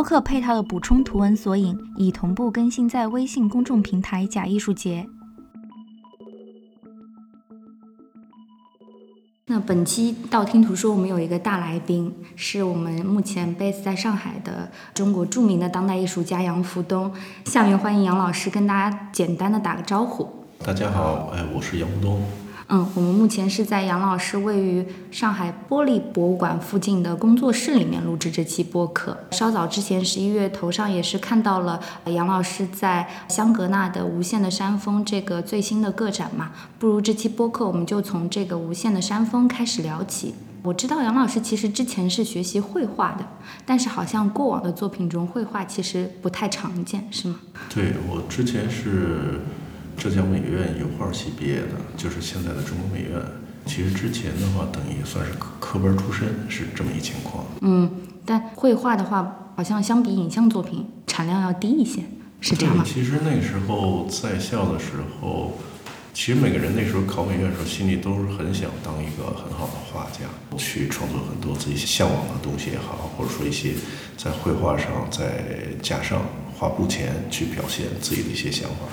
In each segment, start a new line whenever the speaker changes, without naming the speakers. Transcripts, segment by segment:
播客配套的补充图文索引已同步更新在微信公众平台“假艺术节”。那本期道听途说，我们有一个大来宾，是我们目前 base 在上海的中国著名的当代艺术家杨福东。下面欢迎杨老师跟大家简单的打个招呼。
大家好，哎，我是杨福东。
嗯，我们目前是在杨老师位于上海玻璃博物馆附近的工作室里面录制这期播客。稍早之前，十一月头上也是看到了杨老师在香格纳的《无限的山峰》这个最新的个展嘛。不如这期播客，我们就从这个《无限的山峰》开始聊起。我知道杨老师其实之前是学习绘画的，但是好像过往的作品中绘画其实不太常见，是吗？
对我之前是。浙江美院油画系毕业的，就是现在的中国美院。其实之前的话，等于算是科科班出身，是这么一情况。
嗯，但绘画的话，好像相比影像作品产量要低一些，是这样吗？
其实那时候在校的时候，其实每个人那时候考美院的时候，心里都是很想当一个很好的画家，去创作很多自己向往的东西也好，或者说一些在绘画上，在加上画布前去表现自己的一些想法。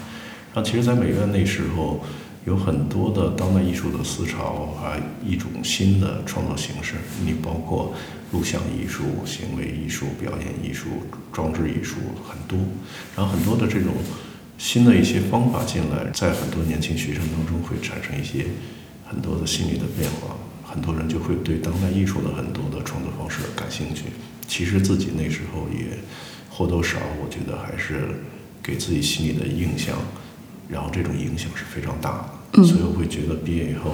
那其实，在美院那时候，有很多的当代艺术的思潮啊，一种新的创作形式。你包括录像艺术、行为艺术、表演艺术、装置艺术很多，然后很多的这种新的一些方法进来，在很多年轻学生当中会产生一些很多的心理的变化。很多人就会对当代艺术的很多的创作方式感兴趣。其实自己那时候也或多或少，我觉得还是给自己心里的印象。然后这种影响是非常大的，所以我会觉得毕业以后，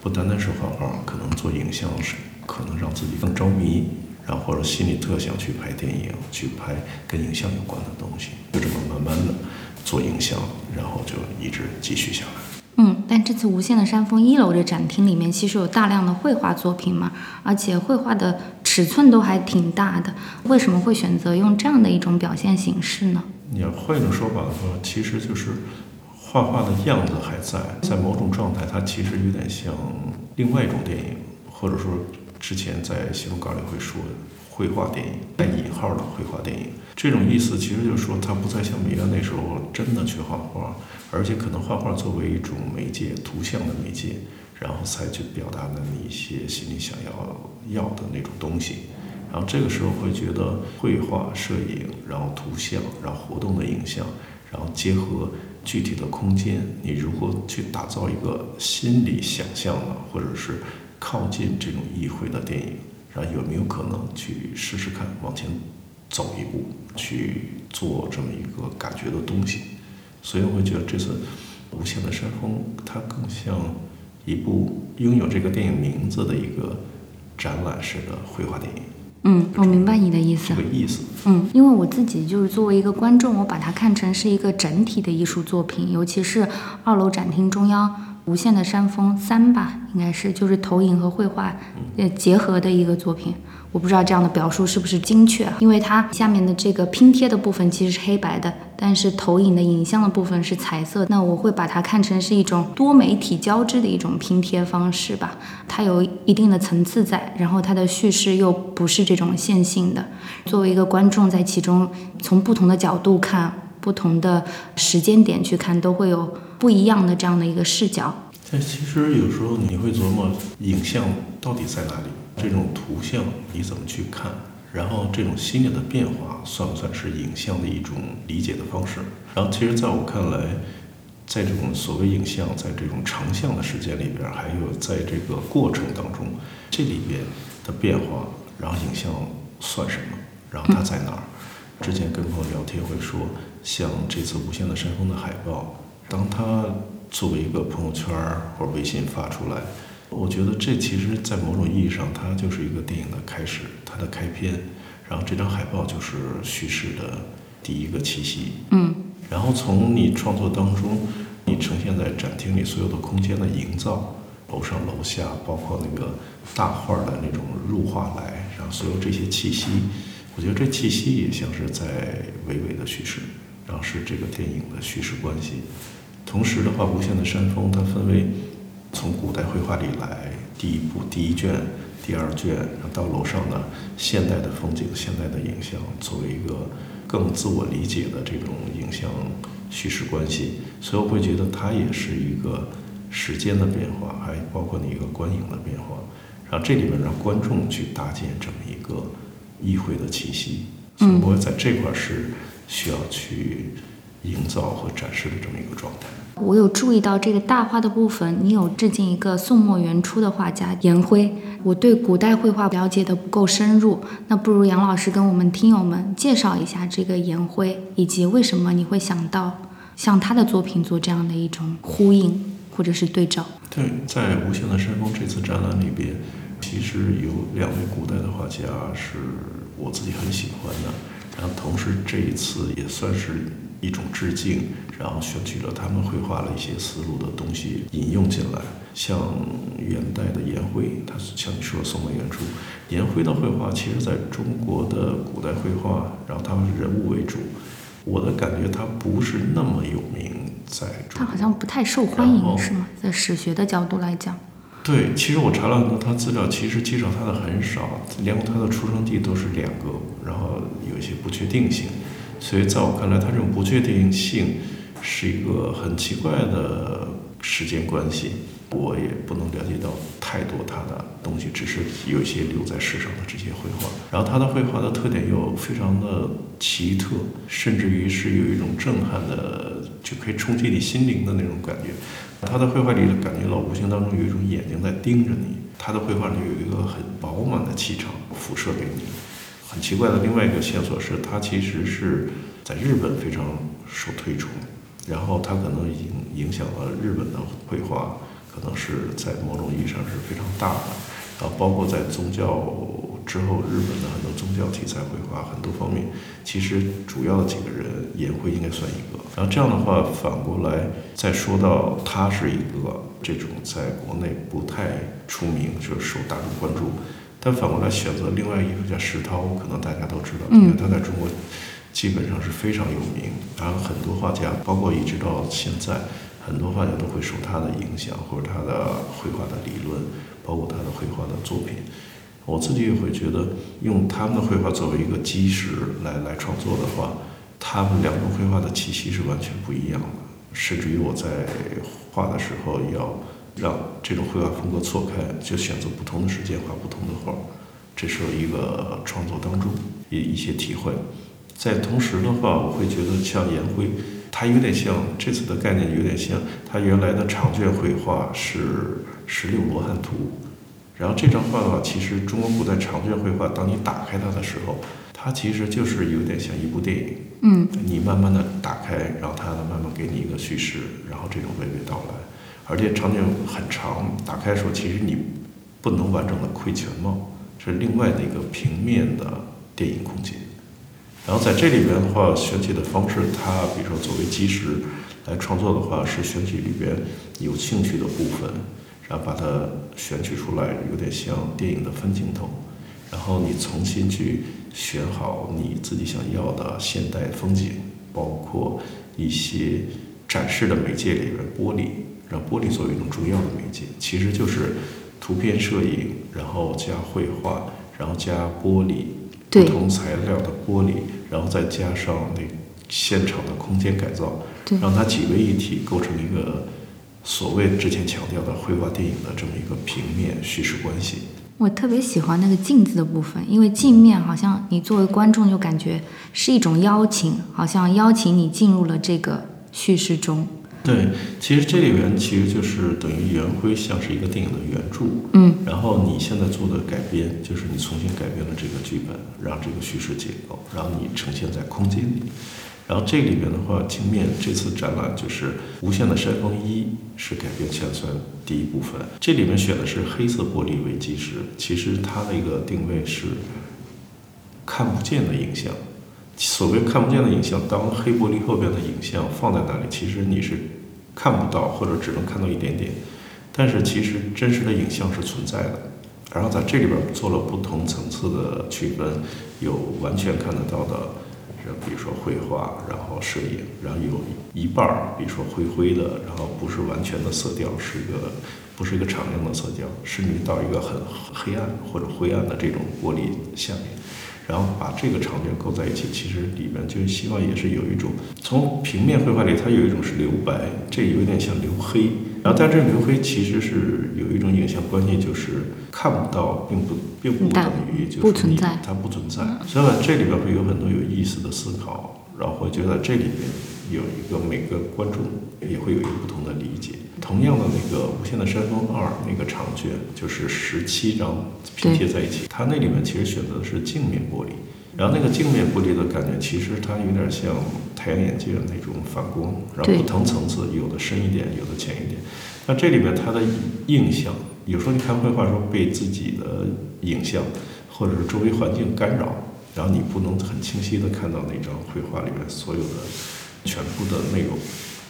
不单单是画画，可能做影像是可能让自己更着迷，然后或者心里特想去拍电影，去拍跟影像有关的东西，就这么慢慢的做影像，然后就一直继续下来。
嗯，但这次无限的山峰一楼这展厅里面其实有大量的绘画作品嘛，而且绘画的尺寸都还挺大的，为什么会选择用这样的一种表现形式呢？
你要换一种说法的话，其实就是。画画的样子还在，在某种状态，它其实有点像另外一种电影，或者说之前在新闻稿里会说的绘画电影，带引号的绘画电影。这种意思其实就是说，它不再像美院那时候真的去画画，而且可能画画作为一种媒介，图像的媒介，然后才去表达那么一些心里想要要的那种东西。然后这个时候会觉得绘画、摄影，然后图像，然后活动的影像，然后结合。具体的空间，你如何去打造一个心理想象的，或者是靠近这种意会的电影？然后有没有可能去试试看往前走一步，去做这么一个感觉的东西？所以我会觉得这次《无限的山峰》它更像一部拥有这个电影名字的一个展览式的绘画电影。
嗯，我明白你的意思。
这个意思。
嗯，因为我自己就是作为一个观众，我把它看成是一个整体的艺术作品，尤其是二楼展厅中央无限的山峰三吧，应该是就是投影和绘画呃结合的一个作品。我不知道这样的表述是不是精确，因为它下面的这个拼贴的部分其实是黑白的，但是投影的影像的部分是彩色。那我会把它看成是一种多媒体交织的一种拼贴方式吧。它有一定的层次在，然后它的叙事又不是这种线性的。作为一个观众在其中，从不同的角度看，不同的时间点去看，都会有不一样的这样的一个视角。
但其实有时候你会琢磨，影像到底在哪里？这种图像你怎么去看？然后这种心理的变化算不算是影像的一种理解的方式？然后其实在我看来，在这种所谓影像，在这种成像的时间里边，还有在这个过程当中，这里边的变化，然后影像算什么？然后它在哪儿？之前跟朋友聊天会说，像这次《无限的山峰》的海报，当它作为一个朋友圈儿或者微信发出来。我觉得这其实，在某种意义上，它就是一个电影的开始，它的开篇。然后这张海报就是叙事的第一个气息。
嗯。
然后从你创作当中，你呈现在展厅里所有的空间的营造，楼上楼下，包括那个大画的那种入画来，然后所有这些气息，我觉得这气息也像是在娓娓的叙事，然后是这个电影的叙事关系。同时的话，《无限的山峰》它分为从古代绘画里来，第一部第一卷、第二卷，然后到楼上的现代的风景、现代的影像，作为一个。更自我理解的这种影像叙事关系，所以我会觉得它也是一个时间的变化，还包括你一个观影的变化，然后这里面让观众去搭建这么一个议会的气息，所以我在这块是需要去营造和展示的这么一个状态。
我有注意到这个大画的部分，你有致敬一个宋末元初的画家颜辉。我对古代绘画了解的不够深入，那不如杨老师跟我们听友们介绍一下这个颜辉，以及为什么你会想到像他的作品做这样的一种呼应或者是对照。
对，在《无限的山峰》这次展览里边，其实有两位古代的画家是我自己很喜欢的，然后同时这一次也算是。一种致敬，然后选取了他们绘画的一些思路的东西引用进来，像元代的颜辉，他像你说宋末元初，颜辉的绘画其实在中国的古代绘画，然后他们是人物为主，我的感觉他不是那么有名，在
他好像不太受欢迎，是吗？在史学的角度来讲，
对，其实我查了很多他资料，其实介绍他的很少，连他的出生地都是两个，然后有一些不确定性。所以，在我看来，它这种不确定性是一个很奇怪的时间关系。我也不能了解到太多他的东西，只是有一些留在世上的这些绘画。然后，他的绘画的特点又非常的奇特，甚至于是有一种震撼的，就可以冲击你心灵的那种感觉。他的绘画里感觉到无形当中有一种眼睛在盯着你。他的绘画里有一个很饱满的气场辐射给你。很奇怪的另外一个线索是，他其实是在日本非常受推崇，然后他可能已经影响了日本的绘画，可能是在某种意义上是非常大的。然后包括在宗教之后，日本的很多宗教题材绘画很多方面，其实主要的几个人，颜辉应该算一个。然后这样的话，反过来再说到他是一个这种在国内不太出名，就是受大众关注。但反过来选择另外一个叫石涛，可能大家都知道，因为他在中国基本上是非常有名。然后很多画家，包括一直到现在，很多画家都会受他的影响，或者他的绘画的理论，包括他的绘画的作品。我自己也会觉得，用他们的绘画作为一个基石来来创作的话，他们两种绘画的气息是完全不一样的。甚至于我在画的时候要。让这种绘画风格错开，就选择不同的时间画不同的画，这是一个创作当中一一些体会。在同时的话，我会觉得像颜辉，他有点像这次的概念，有点像他原来的长卷绘画是《十六罗汉图》，然后这张画的话，其实中国古代长卷绘画，当你打开它的时候，它其实就是有点像一部电影。
嗯，
你慢慢的打开，然后它慢慢给你一个叙事，然后这种娓娓道来。而且场景很长，打开的时候其实你不能完整的窥全貌，是另外的一个平面的电影空间。然后在这里边的话，选取的方式，它比如说作为基石来创作的话，是选取里边有兴趣的部分，然后把它选取出来，有点像电影的分镜头。然后你重新去选好你自己想要的现代风景，包括一些展示的媒介里边玻璃。让玻璃作为一种重要的媒介，其实就是图片摄影，然后加绘画，然后加玻璃，不同材料的玻璃，然后再加上那现场的空间改造，让它几位一体，构成一个所谓之前强调的绘画电影的这么一个平面叙事关系。
我特别喜欢那个镜子的部分，因为镜面好像你作为观众就感觉是一种邀请，好像邀请你进入了这个叙事中。
对，其实这里边其实就是等于圆规像是一个电影的原著，
嗯，
然后你现在做的改编就是你重新改编了这个剧本，让这个叙事结构，然后你呈现在空间里，然后这里边的话，镜面这次展览就是《无限的山峰一》是改编前算第一部分，这里面选的是黑色玻璃为基石，其实它的一个定位是看不见的影像。所谓看不见的影像，当黑玻璃后边的影像放在那里，其实你是看不到或者只能看到一点点，但是其实真实的影像是存在的。然后在这里边做了不同层次的区分，有完全看得到的，比如说绘画，然后摄影，然后有一半儿，比如说灰灰的，然后不是完全的色调，是一个不是一个敞亮的色调，甚至到一个很黑暗或者灰暗的这种玻璃下面。然后把这个场景构在一起，其实里面就希望也是有一种从平面绘画里，它有一种是留白，这有点像留黑。然后但这留黑其实是有一种影像关系，就是看不到，并不并不等于就是
不存在，
它不存在。所以这里边会有很多有意思的思考，然后我觉得这里面有一个每个观众也会有一个不同的理解。同样的那个《无限的山峰二》那个长卷，就是十七张拼贴在一起，它那里面其实选择的是镜面玻璃，然后那个镜面玻璃的感觉，其实它有点像太阳眼镜那种反光，然后不同层次，有的深一点，有的浅一点。那这里面它的印象，有时候你看绘画时候被自己的影像或者是周围环境干扰，然后你不能很清晰的看到那张绘画里面所有的全部的内容。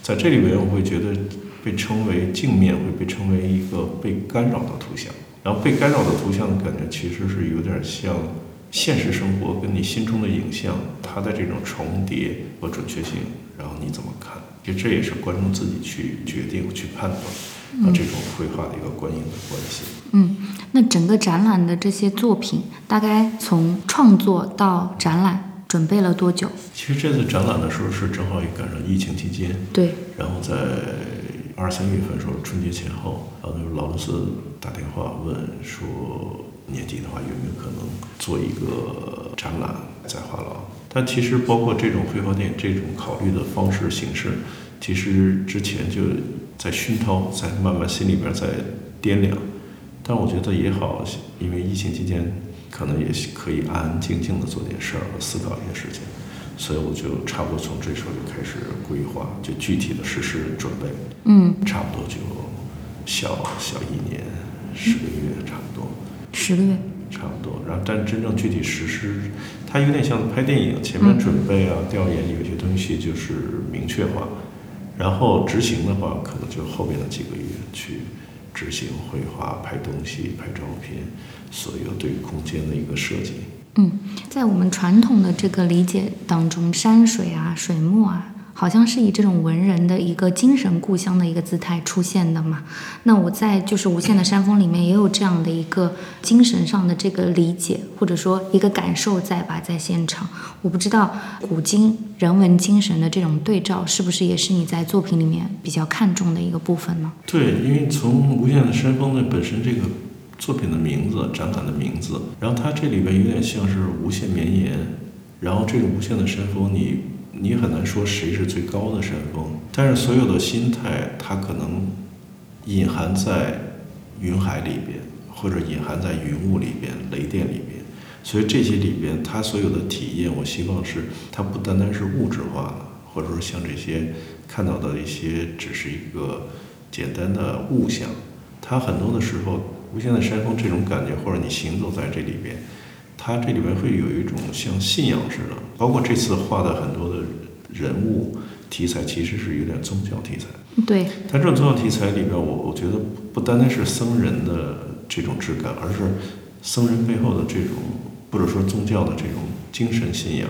在这里面，我会觉得被称为镜面，会被称为一个被干扰的图像。然后被干扰的图像的感觉，其实是有点像现实生活跟你心中的影像，它的这种重叠和准确性。然后你怎么看？其实这也是观众自己去决定、去判断和这种绘画的一个观影的关系。
嗯，那整个展览的这些作品，大概从创作到展览。准备了多久？
其实这次展览的时候是正好也赶上疫情期间，
对。
然后在二三月份时候，春节前后，然后就劳伦斯打电话问说，年底的话有没有可能做一个展览在画廊？但其实包括这种绘画店这种考虑的方式形式，其实之前就在熏陶，在慢慢心里边在掂量。但我觉得也好，因为疫情期间。可能也可以安安静静的做点事儿思考一些事情，所以我就差不多从这时候就开始规划，就具体的实施准备。
嗯，
差不多就小小一年十个月，差不多。
十个月。
差不多，然后但真正具体实施，它有点像拍电影，前面准备啊、调研有些东西就是明确化，然后执行的话，可能就后面的几个月去。执行绘画、拍东西、拍照片，所有对空间的一个设计。
嗯，在我们传统的这个理解当中，山水啊、水墨啊。好像是以这种文人的一个精神故乡的一个姿态出现的嘛？那我在就是无限的山峰里面也有这样的一个精神上的这个理解，或者说一个感受在吧，在现场。我不知道古今人文精神的这种对照，是不是也是你在作品里面比较看重的一个部分呢？
对，因为从无限的山峰的本身这个作品的名字、展览的名字，然后它这里边有点像是无限绵延，然后这个无限的山峰你。你很难说谁是最高的山峰，但是所有的心态，它可能隐含在云海里边，或者隐含在云雾里边、雷电里边。所以这些里边，它所有的体验，我希望是它不单单是物质化的，或者说像这些看到的一些只是一个简单的物象，它很多的时候，无限的山峰这种感觉，或者你行走在这里边。它这里面会有一种像信仰似的，包括这次画的很多的人物题材，其实是有点宗教题材。
对。
但这种宗教题材里边，我我觉得不单单是僧人的这种质感，而是僧人背后的这种，或者说宗教的这种精神信仰，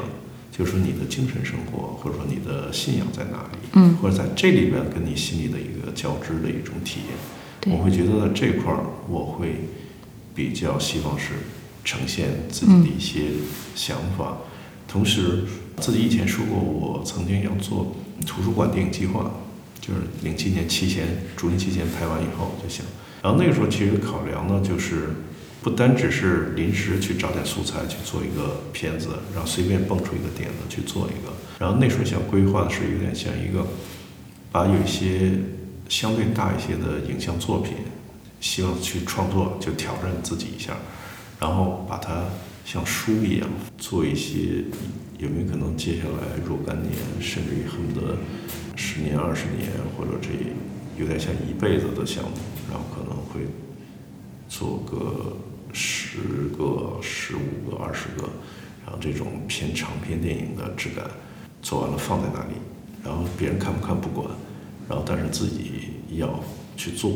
就是说你的精神生活，或者说你的信仰在哪里？
嗯。
或者在这里边跟你心里的一个交织的一种体验。我会觉得在这块儿，我会比较希望是。呈现自己的一些想法，同时自己以前说过，我曾经要做图书馆电影计划，就是零七年期前，竹林期前拍完以后就想，然后那个时候其实考量呢，就是不单只是临时去找点素材去做一个片子，然后随便蹦出一个点子去做一个，然后那时候想规划的是有点像一个，把有一些相对大一些的影像作品，希望去创作，就挑战自己一下。然后把它像书一样做一些，有没有可能接下来若干年，甚至于恨不得十年、二十年，或者这有点像一辈子的项目，然后可能会做个十个、十五个、二十个，然后这种偏长篇电影的质感做完了放在那里，然后别人看不看不管，然后但是自己要去做。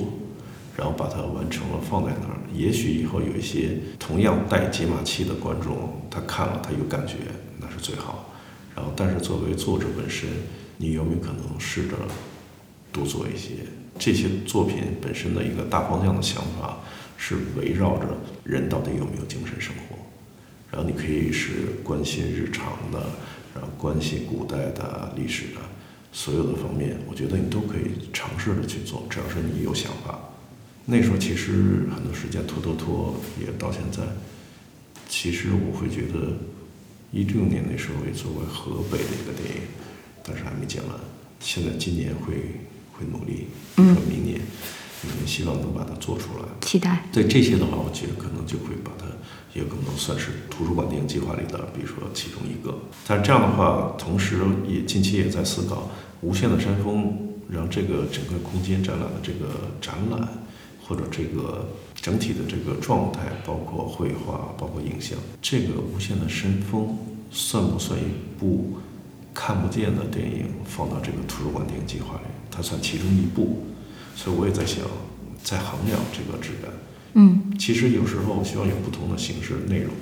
然后把它完成了，放在那儿。也许以后有一些同样带解码器的观众，他看了他有感觉，那是最好。然后，但是作为作者本身，你有没有可能试着多做一些？这些作品本身的一个大方向的想法是围绕着人到底有没有精神生活。然后你可以是关心日常的，然后关心古代的历史的，所有的方面，我觉得你都可以尝试着去做，只要是你有想法。那时候其实很多时间拖拖拖，也到现在。其实我会觉得，一六年那时候也作为河北的一个电影，但是还没剪完。现在今年会会努力，说明年，明年希望能把它做出来。
期待。
对这些的话，我觉得可能就会把它，也可能算是图书馆电影计划里的，比如说其中一个。但这样的话，同时也近期也在思考，无限的山峰让这个整个空间展览的这个展览。或者这个整体的这个状态，包括绘画，包括影像，这个无限的山峰算不算一部看不见的电影？放到这个图书馆电影计划里，它算其中一部。所以我也在想，在衡量这个质感。
嗯，
其实有时候希望有不同的形式内容，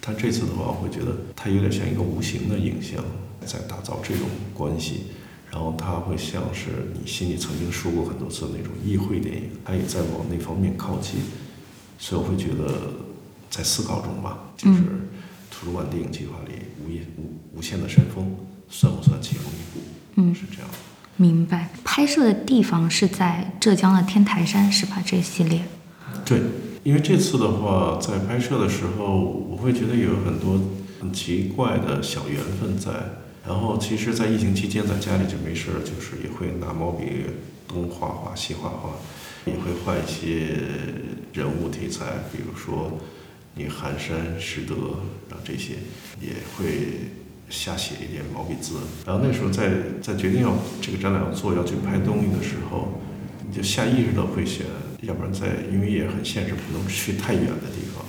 但这次的话，我会觉得它有点像一个无形的影像，在打造这种关系。然后它会像是你心里曾经说过很多次那种议会电影，它也在往那方面靠近，所以我会觉得在思考中吧，就是图书馆电影计划里无限无无限的山峰算不算其中一部？
嗯，
是这样。
明白。拍摄的地方是在浙江的天台山是吧？这系列。
对，因为这次的话，在拍摄的时候，我会觉得有很多很奇怪的小缘分在。然后，其实，在疫情期间，在家里就没事儿，就是也会拿毛笔东画画西画画，也会画一些人物题材，比如说你寒山拾得，然后这些也会瞎写一点毛笔字。然后那时候在在决定要这个展览要做要去拍东西的时候，你就下意识的会选，要不然在因为也很现实，不能去太远的地方，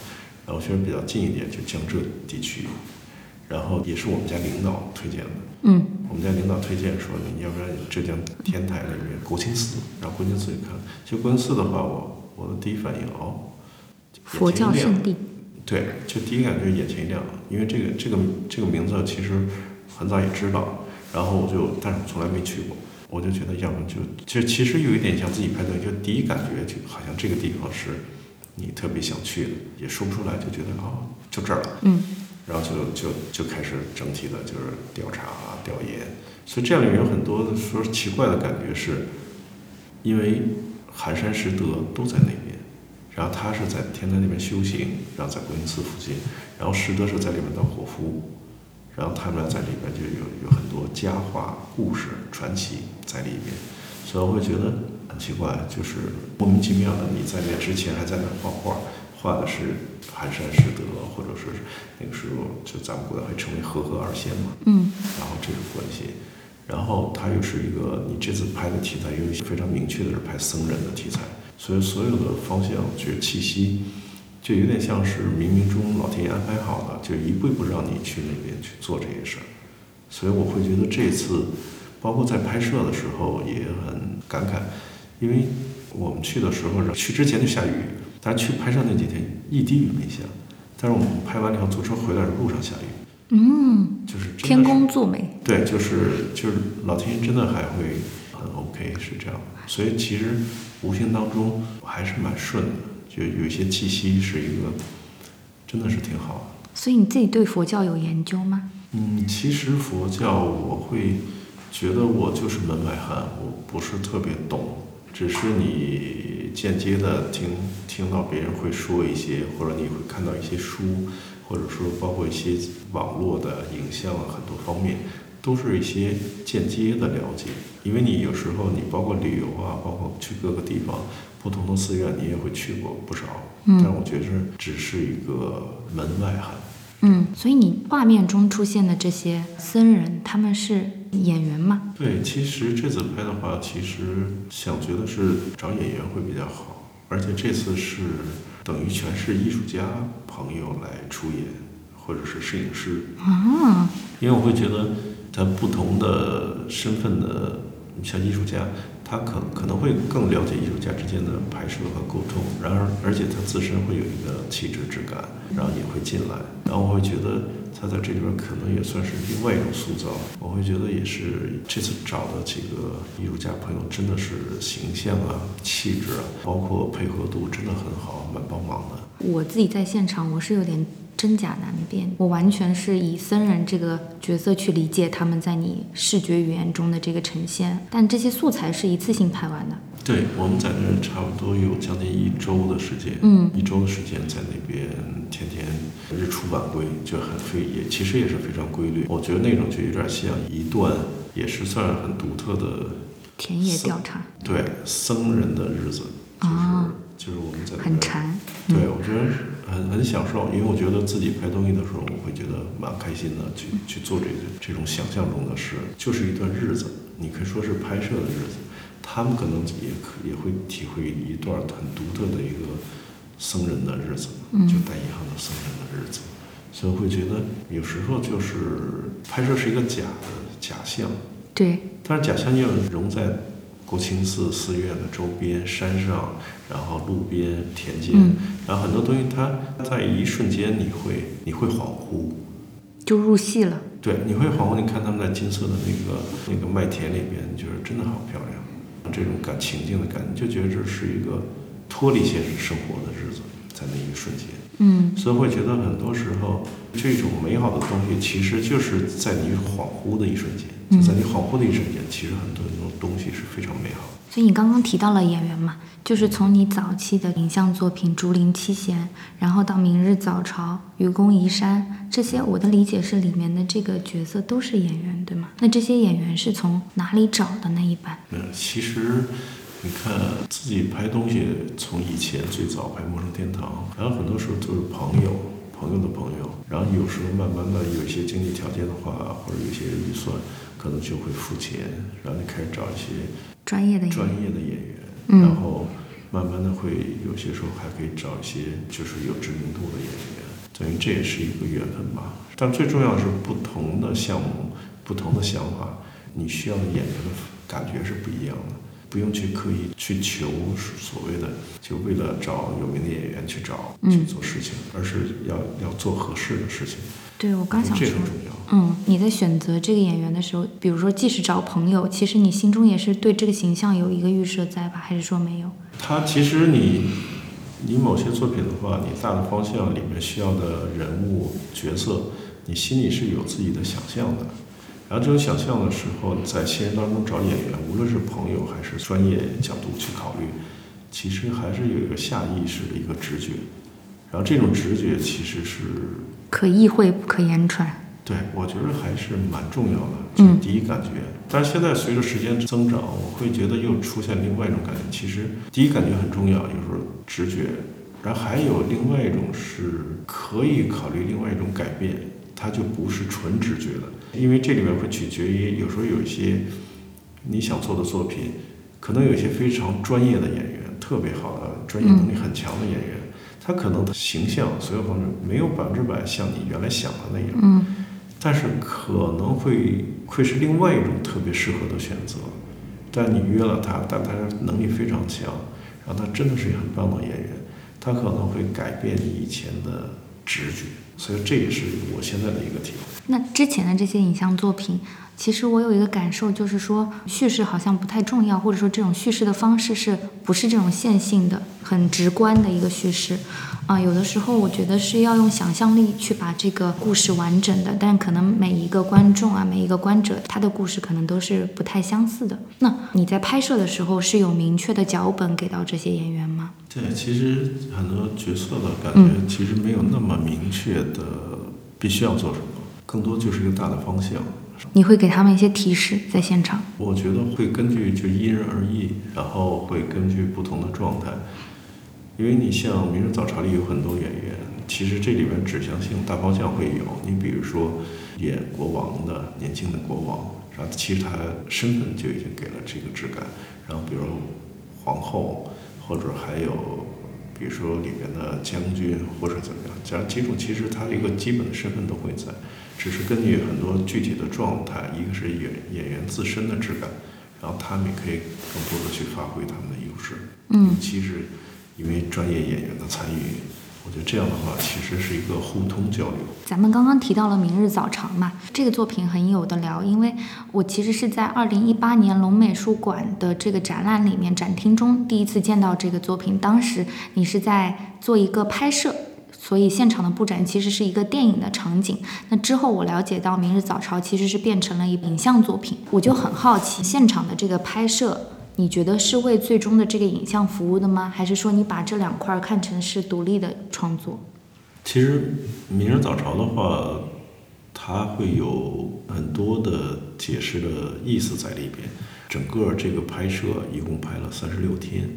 然后选比较近一点，就江浙地区。然后也是我们家领导推荐的，
嗯，
我们家领导推荐说，你要不然浙江天台那边国清寺，然后国清寺一看，其实国清寺的话，我我的第一反应哦，
佛教圣地，
对，就第一感觉眼前一亮，因为这个这个这个名字其实很早也知道，然后我就，但是我从来没去过，我就觉得要不就就其实有一点像自己拍的，就第一感觉就好像这个地方是你特别想去的，也说不出来，就觉得哦，就这儿了，
嗯。
然后就就就开始整体的就是调查啊调研，所以这样有很多的说奇怪的感觉，是因为寒山拾得都在那边，然后他是在天台那边修行，然后在国清寺附近，然后拾得是在里面当伙夫，然后他们俩在里边就有有很多佳话故事传奇在里面，所以我会觉得很奇怪，就是莫名其妙的你在那之前还在那画画。画的是寒山拾得，或者说是那个时候就咱们古代会称为和合二仙嘛，
嗯，
然后这种关系，然后它又是一个你这次拍的题材有一些非常明确的是拍僧人的题材，所以所有的方向就是气息就有点像是冥冥中老天爷安排好的，就一步一步让你去那边去做这些事儿，所以我会觉得这次包括在拍摄的时候也很感慨，因为我们去的时候去之前就下雨。咱去拍摄那几天一滴雨没下，但是我们拍完了以后坐车回来的路上下雨，
嗯，
就是
天公作美，
对，就是就是老天爷真的还会很 OK 是这样，所以其实无形当中还是蛮顺的，就有一些气息是一个真的是挺好的。
所以你自己对佛教有研究吗？
嗯，其实佛教我会觉得我就是门外汉，我不是特别懂。只是你间接的听听到别人会说一些，或者你会看到一些书，或者说包括一些网络的影像啊，很多方面都是一些间接的了解。因为你有时候你包括旅游啊，包括去各个地方，不同的寺院你也会去过不少。
嗯。
但我觉着只是一个门外汉，
嗯，所以你画面中出现的这些僧人，他们是演员吗？
对，其实这次拍的话，其实想觉得是找演员会比较好，而且这次是等于全是艺术家朋友来出演，或者是摄影师。
啊，
因为我会觉得他不同的身份的，像艺术家，他可可能会更了解艺术家之间的拍摄和沟通，然而而且他自身会有一个气质质感，然后也会进来，然后我会觉得他在这里边可能也算是另外一种塑造，我会觉得也是这次找的几个艺术家朋友真的是形象啊、气质啊，包括配合度真的很好，蛮帮忙的。
我自己在现场，我是有点真假难辨，我完全是以僧人这个角色去理解他们在你视觉语言中的这个呈现，但这些素材是一次性拍完的。
对，我们在那儿差不多有将近一周的时间，
嗯
一周的时间在那边天天日出晚归，就很非也其实也是非常规律。我觉得那种就有点像一段，也是算很独特的
田野调查
对僧人的日子，就是、
啊
就是我们在
很馋，
对，我觉得很很享受，因为我觉得自己拍东西的时候，我会觉得蛮开心的，去去做这个这种想象中的事，就是一段日子，你可以说是拍摄的日子，他们可能也可也会体会一段很独特的一个僧人的日子，
嗯。
就带银行的僧人的日子，所以会觉得有时候就是拍摄是一个假的假象，
对，
但是假象又融在国清寺寺院的周边、山上，然后路边、田间，
嗯
然后很多东西它在一瞬间你会你会恍惚，
就入戏了。
对，你会恍惚。你看他们在金色的那个那个麦田里边，你觉得真的好漂亮，这种感情境的感觉，就觉得这是一个脱离现实生活的日子，在那一瞬间。
嗯
所以会觉得很多时候，这种美好的东西，其实就是在你恍惚的一瞬间，就在你恍惚的一瞬间，其实很多那种东西是非常美好的。
所以你刚刚提到了演员嘛，就是从你早期的影像作品《竹林七贤》，然后到《明日早朝》《愚公移山》这些，我的理解是里面的这个角色都是演员，对吗？那这些演员是从哪里找的那一版？
嗯，其实你看自己拍东西，从以前最早拍《陌生天堂》，然后很多时候都是朋友、朋友的朋友，然后有时候慢慢的有一些经济条件的话，或者有些预算，可能就会付钱，然后你开始找一些
专业的演
专
员。
业的演员，
嗯
然后慢慢的会有些时候还可以找一些就是有知名度的演员，等于这也是一个缘分吧。但最重要的是不同的项目、不同的想法，你需要的演员的感觉是不一样的，不用去刻意去求所谓的就为了找有名的演员去找
嗯
去做事情，而是要要做合适的事情，
对，我刚想说
这很，重要。
嗯，你在选择这个演员的时候，比如说即使找朋友，其实你心中也是对这个形象有一个预设在吧？还是说没有？
他其实你你某些作品的话，你大的方向里面需要的人物角色，你心里是有自己的想象的。然后这种想象的时候，在现实当中找演员，无论是朋友还是专业角度去考虑，其实还是有一个下意识的一个直觉。然后这种直觉其实是
可意会不可言传。
对，我觉得还是蛮重要的，就是
嗯
第一感觉。但是现在随着时间增长，我会觉得又出现另外一种感觉。其实第一感觉很重要，有时候直觉，然后还有另外一种是可以考虑另外一种改变，它就不是纯直觉的，因为这里面会取决于有时候有一些你想做的作品，可能有一些非常专业的演员，特别好的专业能力很强的演员，他可能形象所有方面没有百分之百像你原来想的那样。
嗯
但是可能会会是另外一种特别适合的选择，但你约了他，但他能力非常强，然后他真的是一个很棒的演员，他可能会改变你以前的直觉，所以这也是我现在的一个体会。
那之前的这些影像作品，其实我有一个感受，就是说叙事好像不太重要，或者说这种叙事的方式是不是这种线性的、很直观的一个叙事？啊、有的时候我觉得是要用想象力去把这个故事完整的，但可能每一个观众啊，每一个观者他的故事可能都是不太相似的。那你在拍摄的时候是有明确的脚本给到这些演员吗？
对，其实很多角色的感觉其实没有那么明确的必须要做什么，更多就是一个大的方向。
你会给他们一些提示在现场？
我觉得会根据就因人而异，然后会根据不同的状态，因为你像《明日早茶》里有很多演员，其实这里边指向性大方向会有。你比如说演国王的年轻的国王，然后其实他身份就已经给了这个质感。然后比如皇后，或者还有比如说里面的将军或者怎么样，这样几种其实他一个基本的身份都会在，只是根据很多具体的状态，一个是演演员自身的质感。然后他们也可以更多的去发挥他们的优势，
嗯，
其是因为专业演员的参与，我觉得这样的话其实是一个互通交流。
咱们刚刚提到了《明日早朝》嘛，这个作品很有的聊，因为我其实是在二零一八年龙美术馆的这个展览里面展厅中第一次见到这个作品，当时你是在做一个拍摄。所以现场的布展其实是一个电影的场景。那之后我了解到，《明日早朝》其实是变成了一影像作品。我就很好奇，现场的这个拍摄，你觉得是为最终的这个影像服务的吗？还是说你把这两块看成是独立的创作？
其实《明日早朝》的话，它会有很多的解释的意思在里边。整个这个拍摄一共拍了三十六天，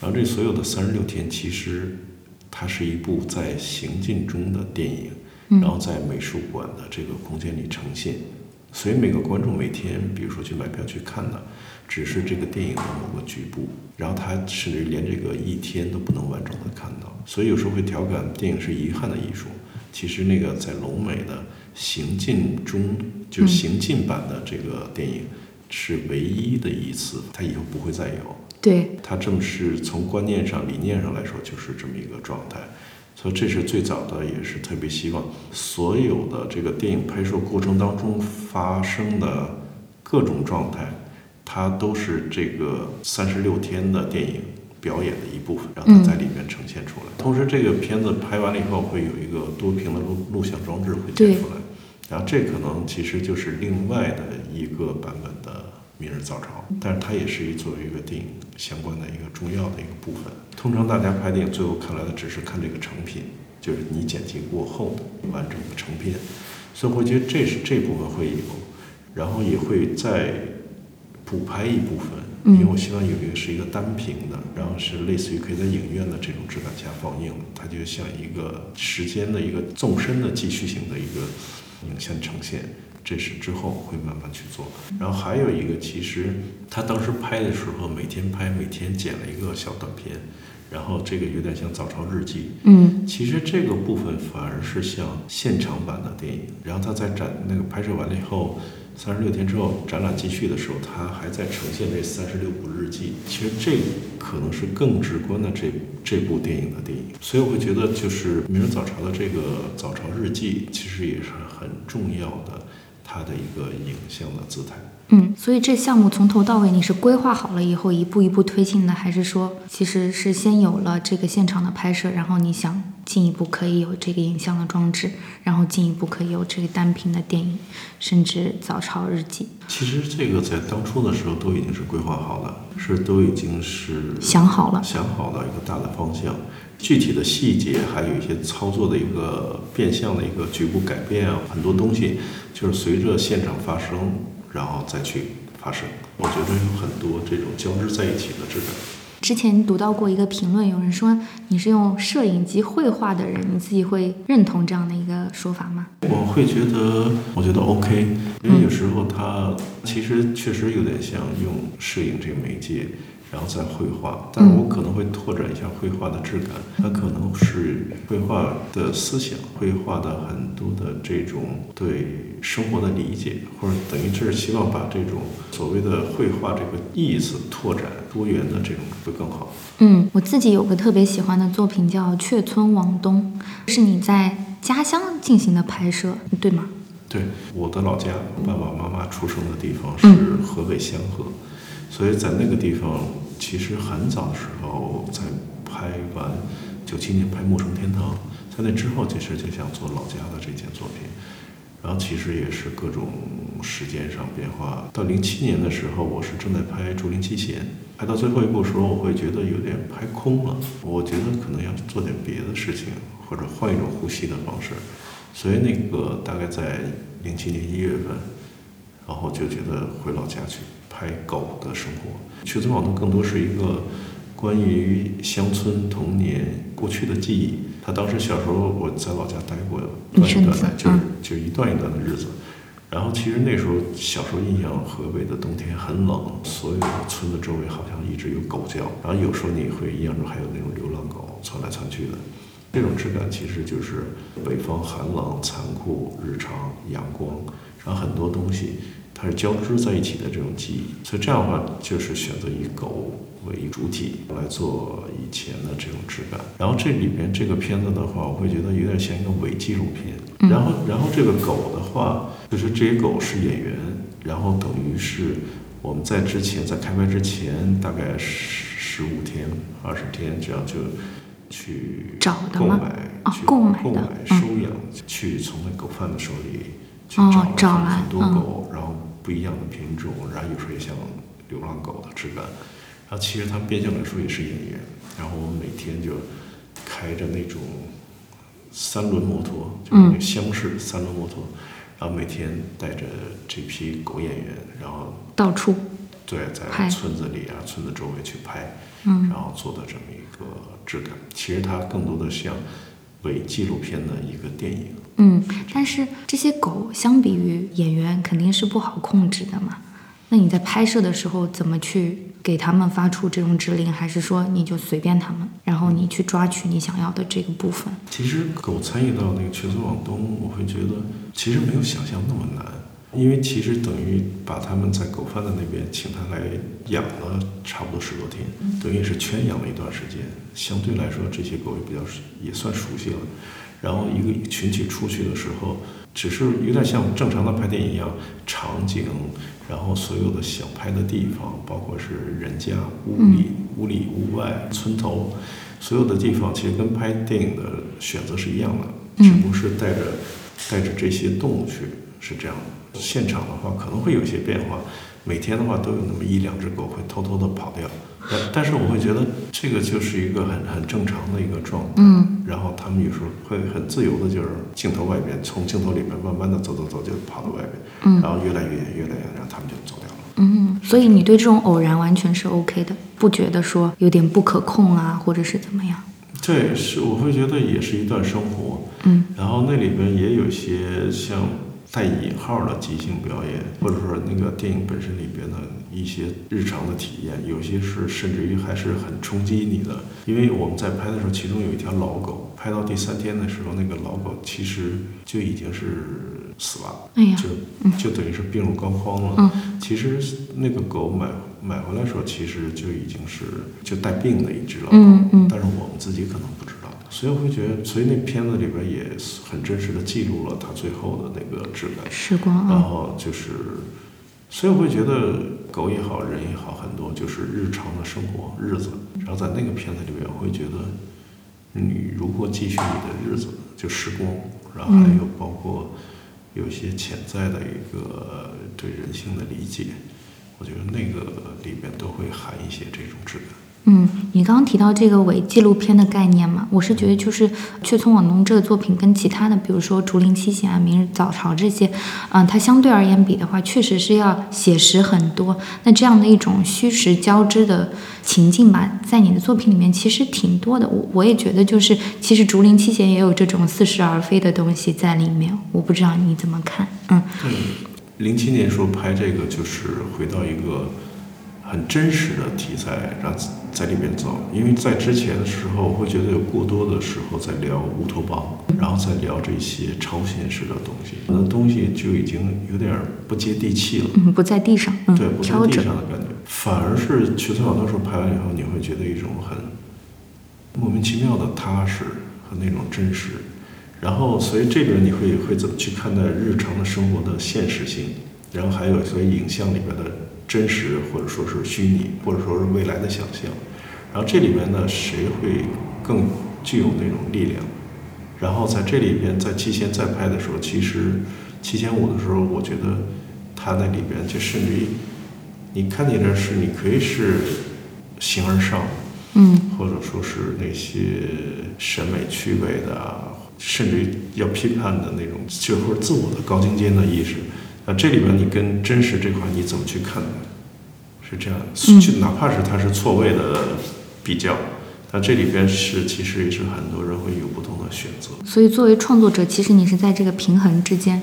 然后这所有的三十六天其实。它是一部在行进中的电影，然后在美术馆的这个空间里呈现，所以每个观众每天，比如说去买票去看的，只是这个电影的某个局部，然后他甚至连这个一天都不能完整的看到，所以有时候会调侃电影是遗憾的艺术。其实那个在龙美的行进中，就行进版的这个电影，是唯一的一次，它以后不会再有。
对，
它正是从观念上、理念上来说，就是这么一个状态。所以这是最早的，也是特别希望所有的这个电影拍摄过程当中发生的各种状态，它都是这个三十六天的电影表演的一部分，让它在里面呈现出来。同时，这个片子拍完了以后，会有一个多屏的录录像装置会接出来，然后这可能其实就是另外的一个版本的。明日早朝，但是它也是一作为一个电影相关的一个重要的一个部分。通常大家拍电影最后看来的只是看这个成品，就是你剪辑过后的完整的成片，所以我觉得这是这部分会有，然后也会再补拍一部分，因为我希望有一个是一个单屏的，然后是类似于可以在影院的这种质感下放映，它就像一个时间的一个纵深的继续性的一个影像呈现。这是之后会慢慢去做，然后还有一个，其实他当时拍的时候，每天拍，每天剪了一个小短片，然后这个有点像早朝日记。
嗯，
其实这个部分反而是像现场版的电影。然后他在展那个拍摄完了以后，三十六天之后展览继续的时候，他还在呈现这三十六部日记。其实这可能是更直观的这这部电影的电影。所以我会觉得，就是《明日早朝》的这个早朝日记，其实也是很重要的。它的一个影像的姿态。
嗯，所以这项目从头到尾你是规划好了以后一步一步推进的，还是说其实是先有了这个现场的拍摄，然后你想进一步可以有这个影像的装置，然后进一步可以有这个单屏的电影，甚至早朝日记。
其实这个在当初的时候都已经是规划好了，是都已经是
想好了，
想好了一个大的方向。具体的细节还有一些操作的一个变相的一个局部改变啊，很多东西就是随着现场发生，然后再去发生。我觉得有很多这种交织在一起的质感。
之前读到过一个评论，有人说你是用摄影机绘画的人，你自己会认同这样的一个说法吗？
我会觉得，我觉得 OK，因为有时候它其实确实有点像用摄影这个媒介。然后再绘画，但是我可能会拓展一下绘画的质感，它可能是绘画的思想，绘画的很多的这种对生活的理解，或者等于这是希望把这种所谓的绘画这个意思拓展多元的这种会更好。
嗯，我自己有个特别喜欢的作品叫《雀村往东》，是你在家乡进行的拍摄，对吗？
对，我的老家，爸爸妈妈出生的地方是河北香河。所以在那个地方，其实很早的时候才拍完，九七年拍《陌生天堂》，在那之后其实就想做老家的这件作品，然后其实也是各种时间上变化。到零七年的时候，我是正在拍《竹林七贤》，拍到最后一部时候，我会觉得有点拍空了，我觉得可能要做点别的事情，或者换一种呼吸的方式，所以那个大概在零七年一月份，然后就觉得回老家去。拍狗的生活，《雪村往东》更多是一个关于乡村童年过去的记忆。他当时小时候我在老家待过一段一段的，就是就一段一段的日子。然后其实那时候小时候印象，河北的冬天很冷，所有的村子周围好像一直有狗叫，然后有时候你会印象中还有那种流浪狗窜来窜去的。这种质感其实就是北方寒冷、残酷、日常、阳光，然后很多东西它是交织在一起的这种记忆。所以这样的话，就是选择以狗为主体来做以前的这种质感。然后这里边这个片子的话，我会觉得有点像一个伪纪录片。然后，然后这个狗的话，就是这些狗是演员，然后等于是我们在之前在开拍之前，大概十十五天、二十天这样就。去
找的
吗？
去购
买、
购买、
收养，去从那狗贩子手里去找了很多狗，然后不一样的品种，然后有时候也像流浪狗的质感。然后其实他们变相来说也是演员。然后我们每天就开着那种三轮摩托，就是那厢式三轮摩托，然后每天带着这批狗演员，然后
到处
对，在村子里啊、村子周围去拍，
然
后做的这么一个。质感其实它更多的像伪纪录片的一个电影。
嗯，但是这些狗相比于演员肯定是不好控制的嘛。那你在拍摄的时候怎么去给他们发出这种指令？还是说你就随便他们，然后你去抓取你想要的这个部分？
其实狗参与到那个《全村往东》，我会觉得其实没有想象那么难。因为其实等于把他们在狗贩子那边请他来养了差不多十多天，等于是圈养了一段时间。相对来说，这些狗也比较也算熟悉了。然后一个群体出去的时候，只是有点像正常的拍电影一样，场景，然后所有的想拍的地方，包括是人家、屋里、屋里、屋外、村头，所有的地方其实跟拍电影的选择是一样的，只不过是带着带着这些动物去，是这样的。现场的话可能会有一些变化，每天的话都有那么一两只狗会偷偷的跑掉，但但是我会觉得这个就是一个很很正常的一个状态。
嗯，
然后他们有时候会很自由的，就是镜头外边，从镜头里面慢慢的走走走，就跑到外边，
嗯，
然后越来越远越来越远，然后他们就走掉了。
嗯，所以你对这种偶然完全是 OK 的，不觉得说有点不可控啊，或者是怎么样？
对，是我会觉得也是一段生活。
嗯，
然后那里边也有些像。带引号的即兴表演，或者说那个电影本身里边的一些日常的体验，有些是甚至于还是很冲击你的。因为我们在拍的时候，其中有一条老狗，拍到第三天的时候，那个老狗其实就已经是死了，
哎呀，
就就等于是病入膏肓了。
嗯，
其实那个狗买买回来时候，其实就已经是就带病的一只了。
嗯嗯，
但是我们自己可能不知道。所以我会觉得，所以那片子里边也很真实的记录了他最后的那个质感
时光。
然后就是，所以我会觉得狗也好，人也好，很多就是日常的生活日子。然后在那个片子里边，我会觉得，你如果继续你的日子，就时光，然后还有包括有一些潜在的一个对人性的理解，我觉得那个里边都会含一些这种质感。
嗯，你刚刚提到这个伪纪录片的概念嘛，我是觉得就是《却从往东》这个作品跟其他的，比如说《竹林七贤》啊、《明日早朝》这些，嗯，它相对而言比的话，确实是要写实很多。那这样的一种虚实交织的情境吧，在你的作品里面其实挺多的。我我也觉得，就是其实《竹林七贤》也有这种似是而非的东西在里面。我不知道你怎么看？
嗯，零七年时候拍这个，就是回到一个。很真实的题材，让在里面走。因为在之前的时候，我会觉得有过多的时候在聊乌托邦，然后再聊这些超现实的东西，那东西就已经有点不接地气了。
嗯，不在地上，
对，不在地上的感觉。反而是《去村往东》时候拍完以后，你会觉得一种很莫名其妙的踏实和那种真实。然后，所以这边你会会怎么去看待日常的生活的现实性？然后还有所以影像里边的。真实或者说是虚拟，或者说是未来的想象，然后这里面呢，谁会更具有那种力量？然后在这里边，在七仙再拍的时候，其实七千五的时候，我觉得他那里边就甚至于，你看见的是你可以是形而上，
嗯，
或者说是那些审美趣味的，甚至于要批判的那种，就或者自我的高精尖的意识。那这里边你跟真实这块你怎么去看？是这样，就哪怕是它是错位的。比较。那这里边是其实也是很多人会有不同的选择。
所以作为创作者，其实你是在这个平衡之间。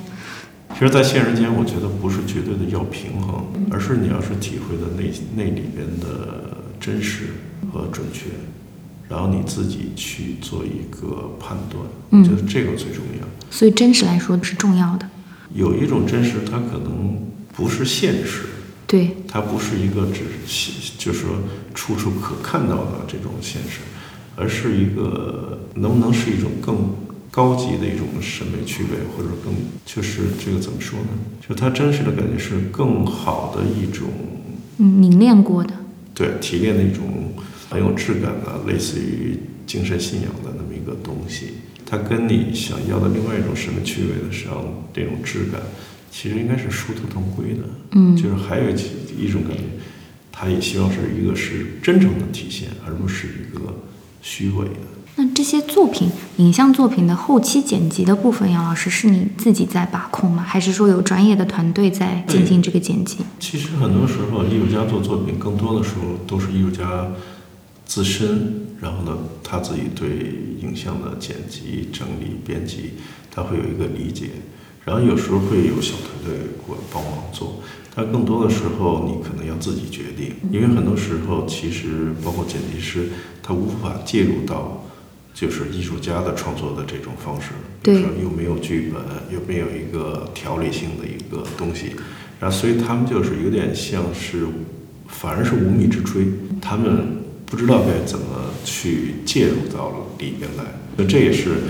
其实，在现实间，我觉得不是绝对的要平衡，而是你要是体会的那那里边的真实和准确，然后你自己去做一个判断，我觉得这个最重要。
所以，真实来说是重要的。
有一种真实，它可能不是现实。
对，
它不是一个只就是说处处可看到的这种现实，而是一个能不能是一种更高级的一种审美趣味，或者更就是这个怎么说呢？就它真实的感觉是更好的一种，
嗯，凝练过的，
对，提炼的一种很有质感的，类似于精神信仰的那么一个东西。它跟你想要的另外一种审美趣味的实际上这种质感。其实应该是殊途同归的，
嗯，
就是还有一种感觉，他也希望是一个是真诚的体现，而不是一个虚伪的。
那这些作品，影像作品的后期剪辑的部分，杨老师是你自己在把控吗？还是说有专业的团队在进行这个剪辑？
其实很多时候，艺术家做作品，更多的时候都是艺术家自身，然后呢，他自己对影像的剪辑、整理、编辑，他会有一个理解。然后有时候会有小团队过帮忙做，但更多的时候你可能要自己决定，因为很多时候其实包括剪辑师他无法介入到就是艺术家的创作的这种方式，比如说又没有剧本，又没有一个条理性的一个东西，然后所以他们就是有点像是反而是无米之炊，他们不知道该怎么去介入到里面来，那这也是。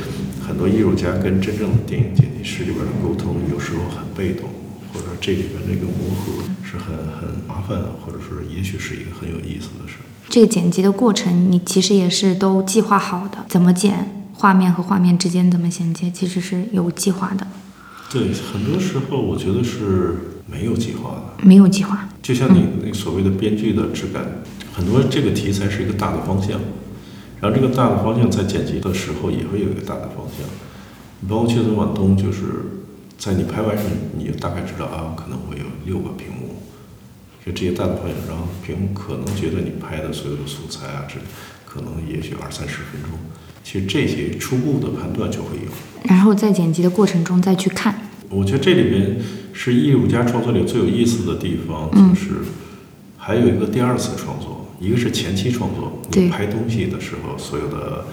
很多艺术家跟真正的电影剪辑师里边的沟通，有时候很被动，或者这里边这个磨合是很很麻烦，或者是也许是一个很有意思的事。
这个剪辑的过程，你其实也是都计划好的，怎么剪，画面和画面之间怎么衔接，其实是有计划的。
对，很多时候我觉得是没有计划的，
没有计划。
就像你那所谓的编剧的质感，很多这个题材是一个大的方向。然后这个大的方向在剪辑的时候也会有一个大的方向，你包括《切斯往东》，就是在你拍完时，你就大概知道啊，可能会有六个屏幕，就这些大的方向。然后屏幕可能觉得你拍的所有的素材啊，这可能也许二三十分钟，其实这些初步的判断就会有。
然后在剪辑的过程中再去看。
我觉得这里边是艺术家创作里最有意思的地方，就是还有一个第二次创作。一个是前期创作，你拍东西的时候，所有的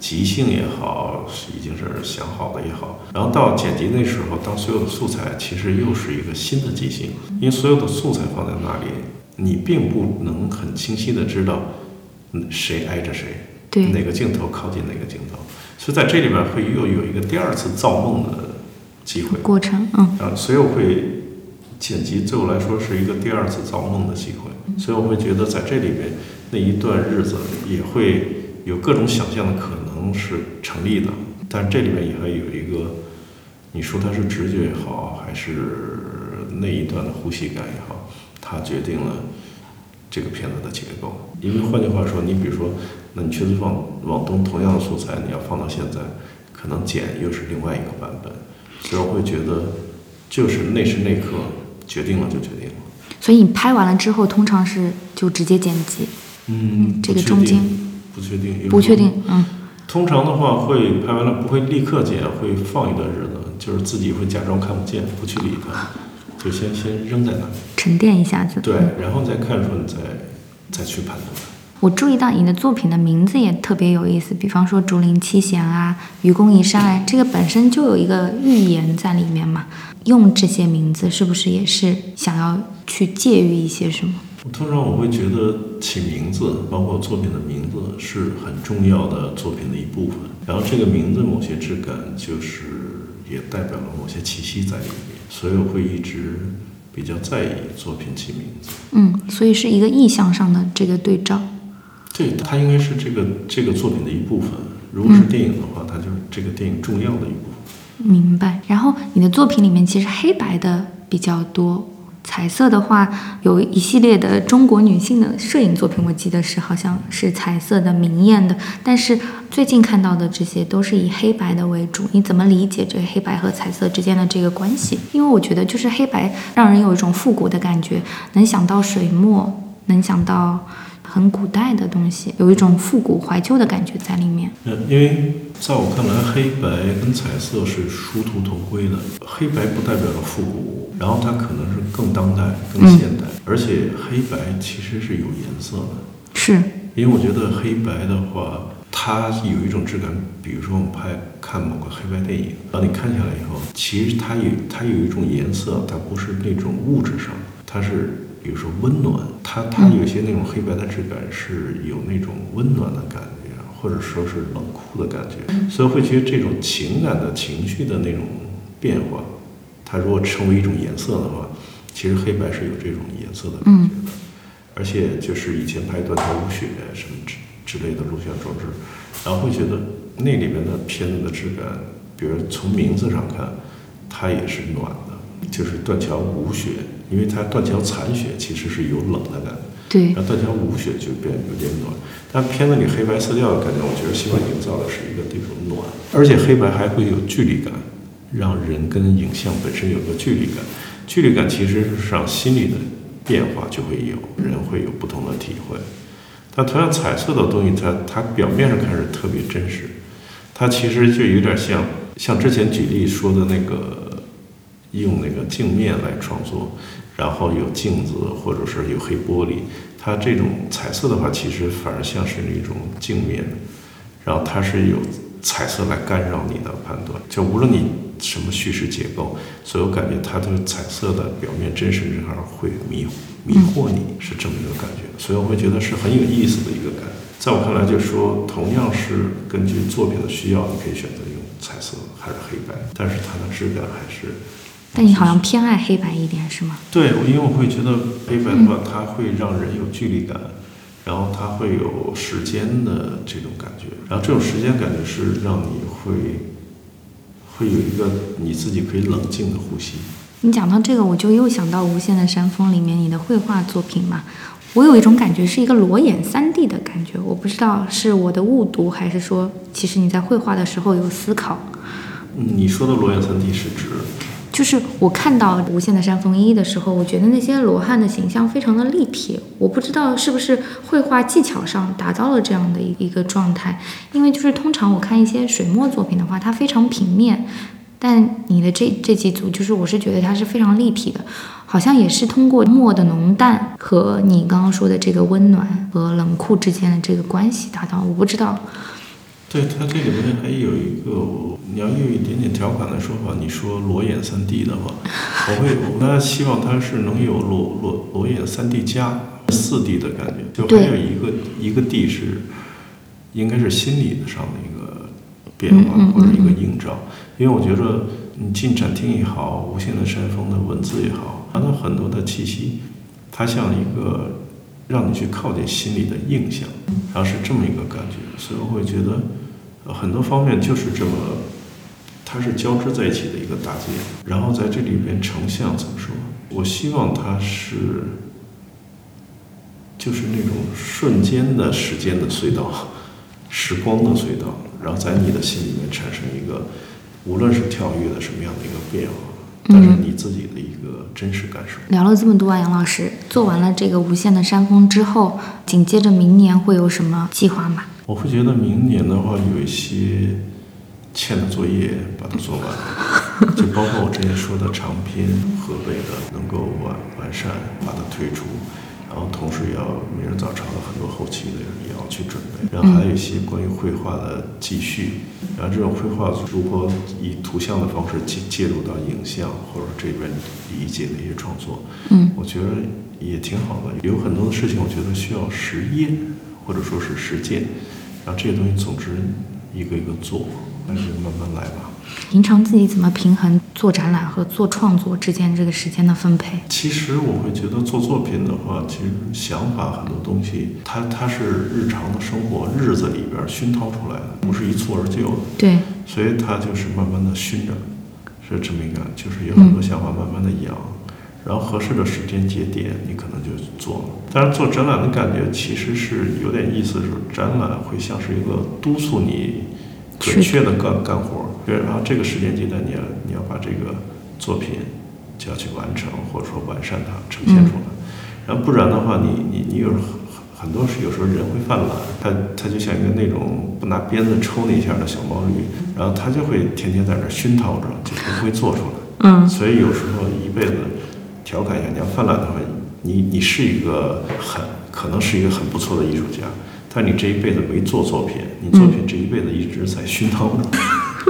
即兴也好，已经是想好的也好，然后到剪辑那时候，当所有的素材其实又是一个新的即兴，因为所有的素材放在那里，你并不能很清晰的知道，谁挨着谁，
对，
哪个镜头靠近哪个镜头，所以在这里边会又有一个第二次造梦的机会。
过程，嗯，
啊，所以我会剪辑对我来说是一个第二次造梦的机会。所以我会觉得在这里边那一段日子也会有各种想象的可能是成立的，但这里面也会有一个，你说它是直觉也好，还是那一段的呼吸感也好，它决定了这个片子的结构。因为换句话说，你比如说，那你确实放往东同样的素材，你要放到现在，可能剪又是另外一个版本。所以我会觉得，就是那时那刻决定了就决定了。
所以你拍完了之后，通常是就直接剪辑。
嗯，
这个中间
不确定，
不确定，嗯。
通常的话会拍完了不会立刻剪，会放一段日子，就是自己会假装看不见，不去理它，就先先扔在那，
沉淀一下子。
对，然后再看出来再再去判断。
我注意到你的作品的名字也特别有意思，比方说《竹林七贤》啊，《愚公移山》啊，这个本身就有一个寓言在里面嘛。用这些名字是不是也是想要去介于一些什么？
通常我会觉得起名字，包括作品的名字是很重要的作品的一部分。然后这个名字某些质感，就是也代表了某些气息在里面，所以我会一直比较在意作品起名字。
嗯，所以是一个意象上的这个对照。
对，它应该是这个这个作品的一部分。如果是电影的话，它就是这个电影重要的一部分。
明白。然后你的作品里面其实黑白的比较多，彩色的话有一系列的中国女性的摄影作品，我记得是好像是彩色的明艳的。但是最近看到的这些都是以黑白的为主。你怎么理解这个黑白和彩色之间的这个关系？因为我觉得就是黑白让人有一种复古的感觉，能想到水墨，能想到。很古代的东西，有一种复古怀旧的感觉在里面。
嗯，因为在我看来，黑白跟彩色是殊途同归的。黑白不代表了复古，然后它可能是更当代、更现代，而且黑白其实是有颜色的。
是，
因为我觉得黑白的话，它有一种质感，比如说我们拍看某个黑白电影，当你看下来以后，其实它有它有一种颜色，它不是那种物质上，它是比如说温暖，它它有些那种黑白的质感是有那种温暖的感觉，或者说是冷酷的感觉，所以会觉得这种情感的情绪的那种变化，它如果成为一种颜色的话，其实黑白是有这种颜色的感觉的。而且就是以前拍《断桥无雪》什么之之类的录像装置，然后会觉得那里面的片子的质感，比如从名字上看，它也是暖的，就是断桥无雪，因为它断桥残雪其实是有冷的感觉，
对，
然后断桥无雪就变有点暖。但片子里黑白色调的感觉，我觉得希望营造的是一个这种暖，而且黑白还会有距离感，让人跟影像本身有个距离感，距离感其实是让心理的。变化就会有人会有不同的体会，但同样彩色的东西，它它表面上看是特别真实，它其实就有点像像之前举例说的那个用那个镜面来创作，然后有镜子或者是有黑玻璃，它这种彩色的话，其实反而像是那种镜面，然后它是有彩色来干扰你的判断，就无论你。什么叙事结构？所以我感觉它这个彩色的表面真实之后会迷迷惑你，是这么一个感觉。所以我会觉得是很有意思的一个感。在我看来，就是说，同样是根据作品的需要，你可以选择用彩色还是黑白，但是它的质感还是。
但你好像偏爱黑白一点，是吗？
对，因为我会觉得黑白的话，它会让人有距离感，然后它会有时间的这种感觉，然后这种时间感觉是让你会。会有一个你自己可以冷静的呼吸。
你讲到这个，我就又想到《无限的山峰》里面你的绘画作品嘛。我有一种感觉，是一个裸眼三 D 的感觉。我不知道是我的误读，还是说其实你在绘画的时候有思考。
你说的裸眼三 D 是指？
就是我看到《无限的山峰一》的时候，我觉得那些罗汉的形象非常的立体。我不知道是不是绘画技巧上达到了这样的一个状态，因为就是通常我看一些水墨作品的话，它非常平面，但你的这这几组，就是我是觉得它是非常立体的，好像也是通过墨的浓淡和你刚刚说的这个温暖和冷酷之间的这个关系达到。我不知道。
对它这里面还有一个，你要用一点点调侃的说法，你说裸眼三 D 的话，我会，我当然希望它是能有裸裸裸眼三 D 加四 D 的感觉，就还有一个一个 D 是，应该是心理上的一个变化或者一个映照，因为我觉得你进展厅也好，无限的山峰的文字也好，它的很多的气息，它像一个。让你去靠近心里的印象，然后是这么一个感觉，所以我会觉得，很多方面就是这么，它是交织在一起的一个大界。然后在这里边成像怎么说？我希望它是，就是那种瞬间的时间的隧道，时光的隧道，然后在你的心里面产生一个，无论是跳跃的什么样的一个变化。但是你自己的一个真实感受。
聊了这么多啊，杨老师，做完了这个无限的山峰之后，紧接着明年会有什么计划吗？
我会觉得明年的话，有一些欠的作业把它做完，就包括我之前说的长篇河北的，能够完完善，把它推出。然后同时也要明日早朝的很多后期的也要去准备，然后还有一些关于绘画的继续，然后这种绘画如何以图像的方式介介入到影像或者这边理解的一些创作，
嗯，
我觉得也挺好的。有很多的事情我觉得需要实验或者说是实践，然后这些东西总之一个一个做，那就慢慢来吧。
平常自己怎么平衡做展览和做创作之间这个时间的分配？
其实我会觉得做作品的话，其实想法很多东西，它它是日常的生活日子里边熏陶出来的，不是一蹴而就的。
对，
所以它就是慢慢的熏着，是这么一个，就是有很多想法慢慢的养，然后合适的时间节点你可能就做了。但是做展览的感觉其实是有点意思，是展览会像是一个督促你准确的干干活。对，然后这个时间阶段，你要你要把这个作品就要去完成，或者说完善它，呈现出来。然后不然的话，你你你有很很多是有时候人会犯懒，他他就像一个那种不拿鞭子抽你一下的小毛驴，然后他就会天天在那熏陶着，就不会做出来。
嗯
所以有时候一辈子调侃一下，你要犯懒的话，你你是一个很可能是一个很不错的艺术家，但你这一辈子没做作品，你作品这一辈子一直在熏陶着，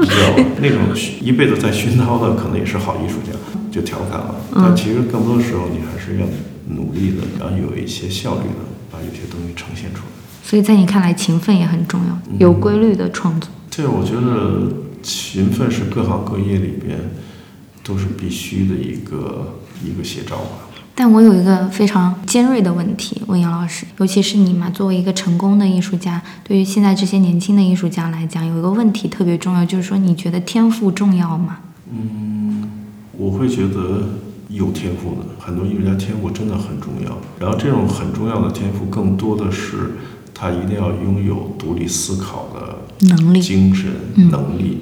你知道吧？那种一辈子在熏陶的，可能也是好艺术家，就调侃了。但其实更多时候，你还是要努力的，然后有一些效率的，把有些东西呈现出来。
所以在你看来，勤奋也很重要，有规律的创作。
对，我觉得勤奋是各行各业里边都是必须的一个一个写照吧。
但我有一个非常尖锐的问题问杨老师，尤其是你嘛，作为一个成功的艺术家，对于现在这些年轻的艺术家来讲，有一个问题特别重要，就是说，你觉得天赋重要吗？
嗯我会觉得有天赋的很多艺术家天赋真的很重要，然后这种很重要的天赋更多的是他一定要拥有独立思考的
能力
精神
嗯
能力。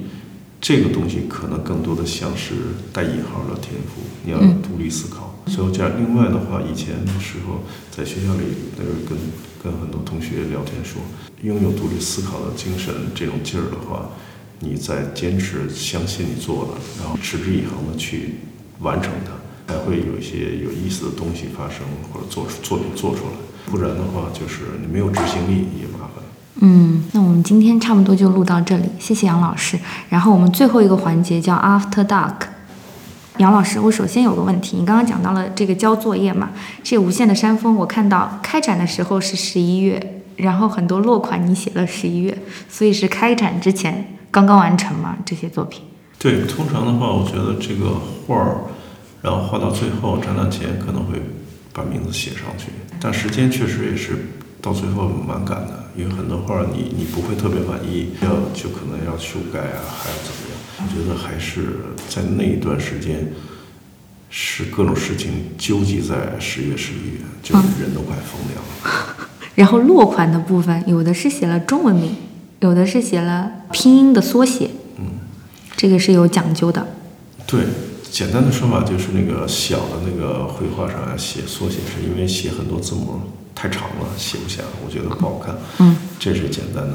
这个东西可能更多的像是带引号的天赋，你要有
嗯
独立思考。所以这样，另外的话，以前的时候在学校里，那个跟跟很多同学聊天说，拥有独立思考的精神这种劲儿的话，你在坚持相信你做的，然后持之以恒的去完成它，才会有一些有意思的东西发生，或者做出作品做出来。不然的话，就是你没有执行力也麻烦。
嗯，那我们今天差不多就录到这里，谢谢杨老师。然后我们最后一个环节叫 After Dark。杨老师，我首先有个问题，你刚刚讲到了这个交作业嘛，这无限的山峰，我看到开展的时候是十一月，然后很多落款你写了十一月，所以是开展之前刚刚完成嘛这些作品。
对，通常的话，我觉得这个画儿，然后画到最后展览前可能会把名字写上去，但时间确实也是到最后蛮赶的，因为很多画儿你你不会特别满意，要就可能要修改啊，还要怎么样？我觉得还是在那一段时间，是各种事情纠集在十月、十一月，就是人都快疯掉了。
然后落款的部分，有的是写了中文名，有的是写了拼音的缩写，
嗯，
这个是有讲究的。
对，简单的说法就是那个小的那个绘画上要写缩写，是因为写很多字母太长了，写不下，我觉得不好看。
嗯，
这是简单的。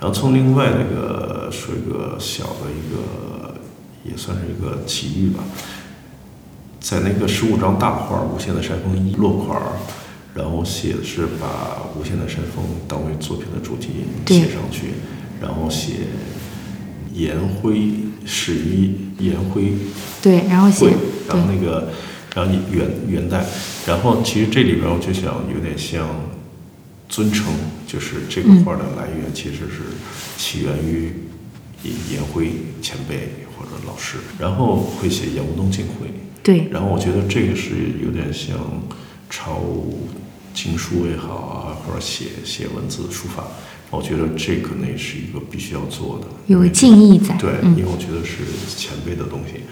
然后从另外那个说一个小的一个，也算是一个奇遇吧，在那个十五张大画《无限的山峰一》落款儿，然后写的是把无限的山峰当为作品的主题写上去，然后写颜辉始于颜辉
对，然后写，对。
然后那个，然后你元元代，然后其实这里边我就想有点像尊称，就是这个画的来源其实是起源于颜辉前辈或者老师，然后会写颜无东晋辉，
对
然后我觉得这个是有点像抄经书也好啊，或者写写文字书法，我觉得这可能也是一个必须要做的，
有敬意在。
对，
嗯
因为我觉得是前辈的东西。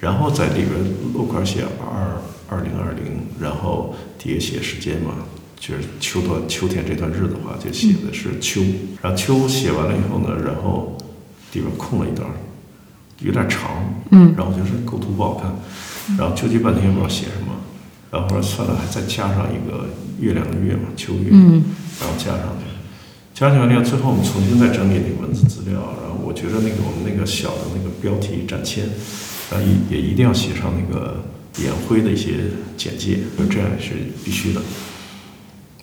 然后在里边落款写二二零二零，然后底下写时间嘛，就是秋段秋天这段日子的话，就写的是秋。然后秋写完了以后呢，然后里边空了一段，有点长，
嗯。
然后我觉得构图不好看，然后纠结半天也不知道写什么，然后后来算了，还再加上一个月亮的月嘛，秋月，
嗯。
然后加上去，加上去了，最后我们重新再整理那个文字资料，然后我觉得那个我们那个小的那个标题展签，然后也也一定要写上那个颜辉的一些简介，就这样是必须的。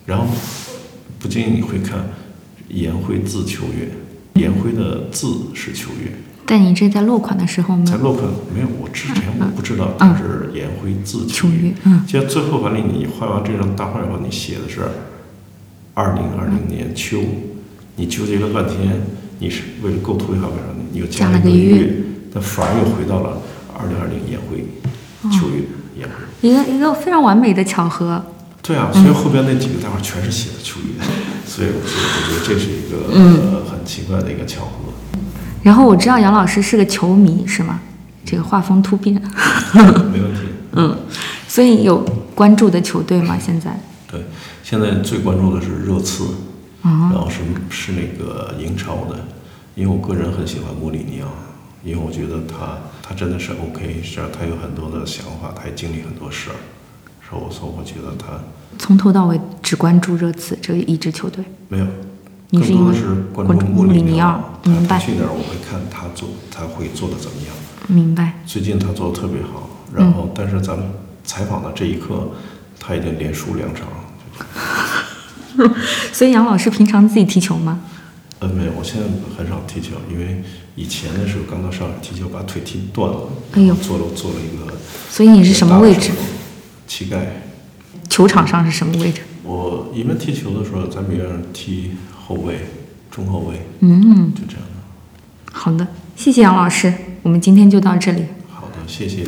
然后不经意你会看颜辉字秋月，颜辉的字是秋月，
但你这在落款的时候没有
在落款没有，我之前我不知道
嗯
它是颜辉字
秋
月。
月，，嗯。
就最后完了，你画完这张大画以后，你写的是二零二零年秋，你纠结了半天，你是为了构图也好，为啥呢？你又加了一个
月，
但反而又回到了二零二零年会，秋月颜辉。
一个一个非常完美的巧合。
对啊，所以后边那几个大伙全是写的秋月，所以我觉得我觉得这是一个、
嗯
呃很奇怪的一个巧合。
然后我知道杨老师是个球迷，是吗？这个画风突变，
没问题。
嗯，所以有关注的球队吗？现在？
对，现在最关注的是热刺，
哦
然后是是那个英超的，因为我个人很喜欢穆里尼奥，因为我觉得他他真的是 OK，是啊，他有很多的想法，他也经历很多事儿，所以我说我觉得他
从头到尾只关注热刺这一支球队？
没有，
你是因为
是关注穆里尼奥，
明白
他去哪儿我会看他做，他会做的怎么样。
明白。
最近他做的特别好，然后但是咱们采访的这一刻，他已经连输两场。
所以杨老师平常自己踢球吗？
呃，没有，我现在很少踢球，因为以前的时候刚到上海踢球，把腿踢断了，
哎呦
做了做了一个。
所以你是什么位置？
膝盖。
球场上是什么位置？
我一般踢球的时候，在边上踢后卫、中后卫，
嗯，
就这样的。
好的，谢谢杨老师，我们今天就到这里。
好的，谢谢。